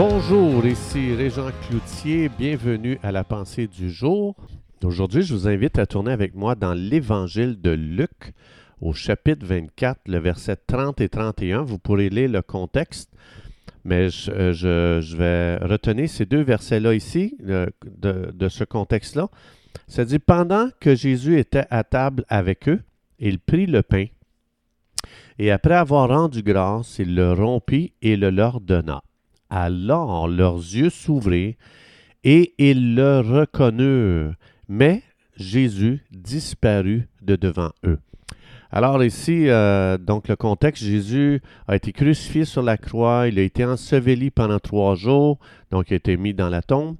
Bonjour, ici Régent Cloutier, bienvenue à la pensée du jour. Aujourd'hui, je vous invite à tourner avec moi dans l'Évangile de Luc au chapitre 24, le verset 30 et 31. Vous pourrez lire le contexte, mais je, euh, vais retenir ces deux versets-là ici, euh, de, de ce contexte-là. Ça dit, pendant que Jésus était à table avec eux, il prit le pain, et après avoir rendu grâce, il le rompit et le leur donna. Alors leurs yeux s'ouvrirent et ils le reconnurent, mais Jésus disparut de devant eux. Alors ici, euh, donc le contexte, Jésus a été crucifié sur la croix, il a été enseveli pendant trois jours, donc il a été mis dans la tombe,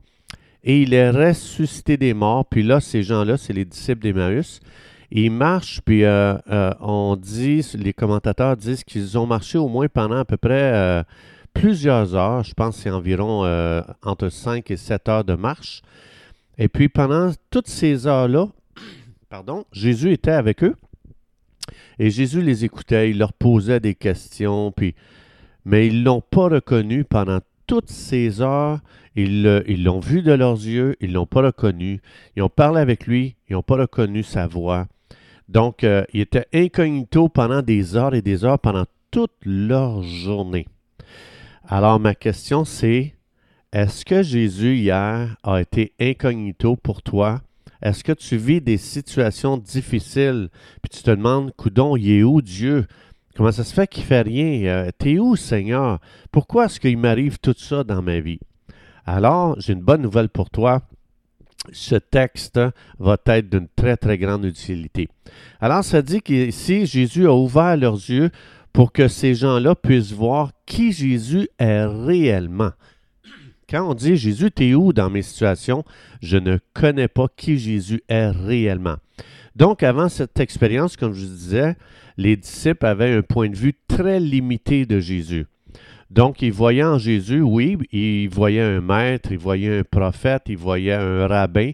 et il est ressuscité des morts. Puis là, ces gens-là, c'est les disciples d'Emmaüs. Ils marchent, puis euh, euh, on dit, les commentateurs disent qu'ils ont marché au moins pendant à peu près plusieurs heures. Je pense c'est environ euh, entre 5 et 7 heures de marche. Et puis pendant toutes ces heures-là, pardon, Jésus était avec eux. Et Jésus les écoutait, il leur posait des questions, mais ils ne l'ont pas reconnu pendant toutes ces heures. Ils l'ont vu de leurs yeux, ils l'ont pas reconnu. Ils ont parlé avec lui, ils n'ont pas reconnu sa voix. Donc, euh, il était incognito pendant des heures et des heures, pendant toute leur journée. Alors, ma question, c'est, est-ce que Jésus hier a été incognito pour toi? Est-ce que tu vis des situations difficiles, puis tu te demandes, coudon, il est où Dieu? Comment ça se fait qu'il fait rien? Euh, T'es où, Seigneur? Pourquoi est-ce qu'il m'arrive tout ça dans ma vie? Alors, j'ai une bonne nouvelle pour toi. Ce texte va être d'une très, très grande utilité. Alors, ça dit qu'ici, Jésus a ouvert leurs yeux pour que ces gens-là puissent voir qui Jésus est réellement. Quand on dit Jésus, t'es où dans mes situations, je ne connais pas qui Jésus est réellement. Donc, avant cette expérience, comme je vous disais, les disciples avaient un point de vue très limité de Jésus. Donc, ils voyaient en Jésus, oui, ils voyaient un maître, ils voyaient un prophète, ils voyaient un rabbin,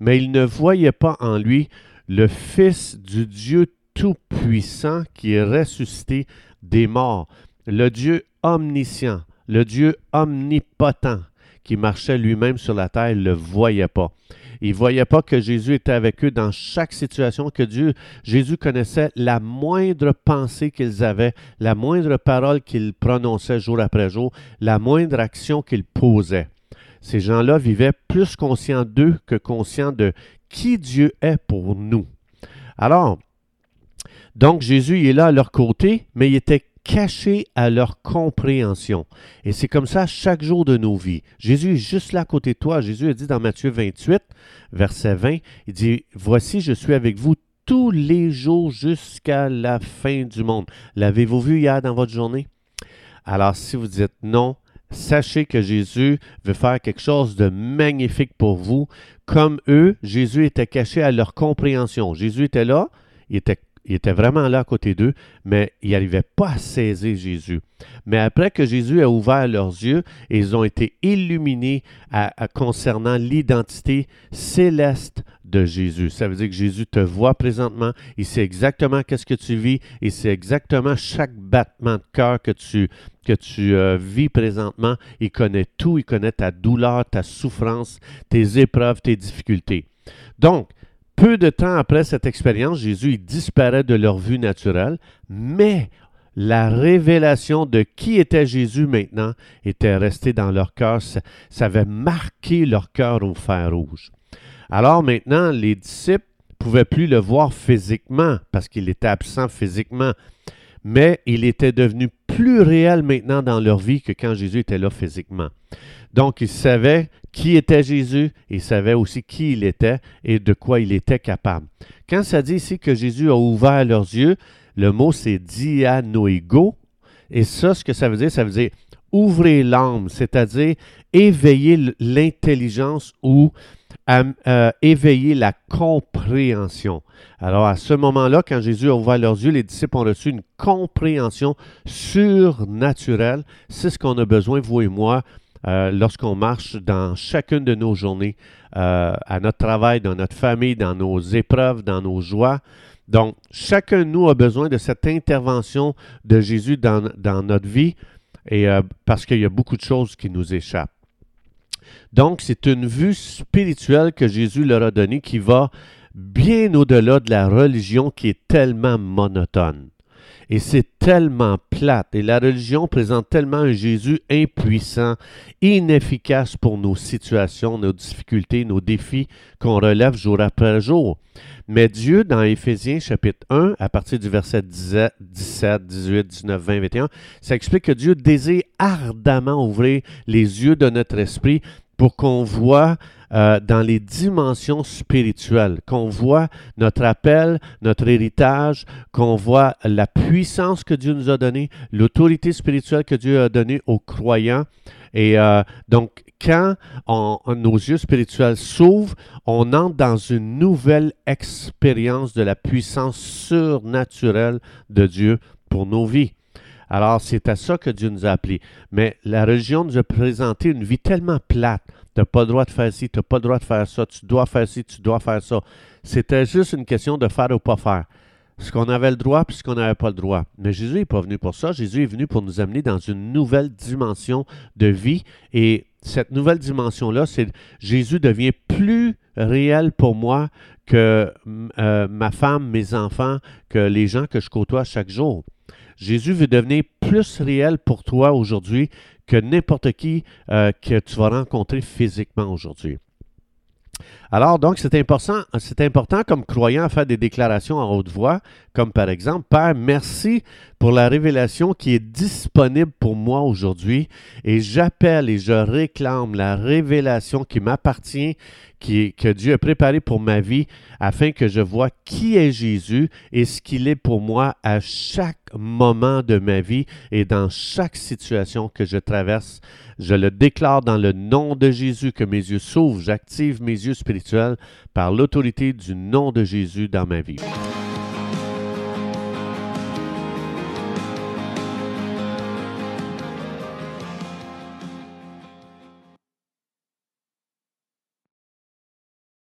mais ils ne voyaient pas en lui le Fils du Dieu Tout-Puissant qui est ressuscité des morts, le Dieu omniscient, le Dieu omnipotent qui marchait lui-même sur la terre, ne le voyaient pas. Ils ne voyaient pas que Jésus était avec eux dans chaque situation, que Dieu, Jésus connaissait la moindre pensée qu'ils avaient, la moindre parole qu'ils prononçaient jour après jour, la moindre action qu'ils posaient. Ces gens-là vivaient plus conscients d'eux que conscients de qui Dieu est pour nous. Alors, donc Jésus est là à leur côté, mais il était caché à leur compréhension. Et c'est comme ça chaque jour de nos vies. Jésus est juste là à côté de toi. Jésus a dit dans Matthieu 28, verset 20, il dit, Voici, je suis avec vous tous les jours jusqu'à la fin du monde. L'avez-vous vu hier dans votre journée? Alors, si vous dites non, sachez que Jésus veut faire quelque chose de magnifique pour vous. Comme eux, Jésus était caché à leur compréhension. Jésus était là, il était il était vraiment là à côté d'eux, mais ils n'arrivaient pas à saisir Jésus. Mais après que Jésus a ouvert leurs yeux, ils ont été illuminés à- concernant l'identité céleste de Jésus. Ça veut dire que Jésus te voit présentement, il sait exactement qu'est-ce que tu vis, il sait exactement chaque battement de cœur que tu, que tu euh, vis présentement. Il connaît tout, il connaît ta douleur, ta souffrance, tes épreuves, tes difficultés. Donc, peu de temps après cette expérience, Jésus disparaît de leur vue naturelle, mais la révélation de qui était Jésus maintenant était restée dans leur cœur. Ça, ça avait marqué leur cœur au fer rouge. Alors maintenant, les disciples ne pouvaient plus le voir physiquement parce qu'il était absent physiquement, mais il était devenu plus réel maintenant dans leur vie que quand Jésus était là physiquement. Donc, ils savaient qui était Jésus, ils savaient aussi qui il était et de quoi il était capable. Quand ça dit ici que Jésus a ouvert leurs yeux, le mot c'est dianoigo, et ça, ce que ça veut dire, ça veut dire ouvrir l'âme, c'est-à-dire éveiller l'intelligence ou am- euh, éveiller la compréhension. Alors à ce moment-là, quand Jésus a ouvert leurs yeux, les disciples ont reçu une compréhension surnaturelle. C'est ce qu'on a besoin, vous et moi, euh, lorsqu'on marche dans chacune de nos journées, euh, à notre travail, dans notre famille, dans nos épreuves, dans nos joies. Donc, chacun de nous a besoin de cette intervention de Jésus dans notre vie et euh, parce qu'il y a beaucoup de choses qui nous échappent. Donc, c'est une vue spirituelle que Jésus leur a donnée qui va bien au-delà de la religion qui est tellement monotone. Et c'est tellement plate. Et la religion présente tellement un Jésus impuissant, inefficace pour nos situations, nos difficultés, nos défis qu'on relève jour après jour. Mais Dieu, dans Éphésiens chapitre 1, à partir du verset 17, 18, 19, 20, 21, ça explique que Dieu désire ardemment ouvrir les yeux de notre esprit pour qu'on voit euh, dans les dimensions spirituelles, qu'on voit notre appel, notre héritage, qu'on voit la puissance que Dieu nous a donnée, l'autorité spirituelle que Dieu a donnée aux croyants. Et euh, donc, quand nos yeux spirituels s'ouvrent, on entre dans une nouvelle expérience de la puissance surnaturelle de Dieu pour nos vies. Alors, c'est à ça que Dieu nous a appelés. Mais la religion nous a présenté une vie tellement plate. Tu n'as pas le droit de faire ci, tu n'as pas le droit de faire ça, tu dois faire ci, tu dois faire ça. C'était juste une question de faire ou pas faire. Ce qu'on avait le droit puis ce qu'on n'avait pas le droit. Mais Jésus n'est pas venu pour ça. Jésus est venu pour nous amener dans une nouvelle dimension de vie. Et cette nouvelle dimension-là, c'est Jésus devient plus réel pour moi que euh, ma femme, mes enfants, que les gens que je côtoie chaque jour. Jésus veut devenir plus réel pour toi aujourd'hui que n'importe qui euh, que tu vas rencontrer physiquement aujourd'hui. Alors, donc, c'est important, c'est important comme croyant à faire des déclarations en haute voix, comme par exemple, Père, merci pour la révélation qui est disponible pour moi aujourd'hui et j'appelle et je réclame la révélation qui m'appartient, qui, que Dieu a préparée pour ma vie afin que je vois qui est Jésus et ce qu'il est pour moi à chaque moment de ma vie et dans chaque situation que je traverse. Je le déclare dans le nom de Jésus que mes yeux s'ouvrent, j'active mes yeux spirituels par l'autorité du nom de Jésus dans ma vie.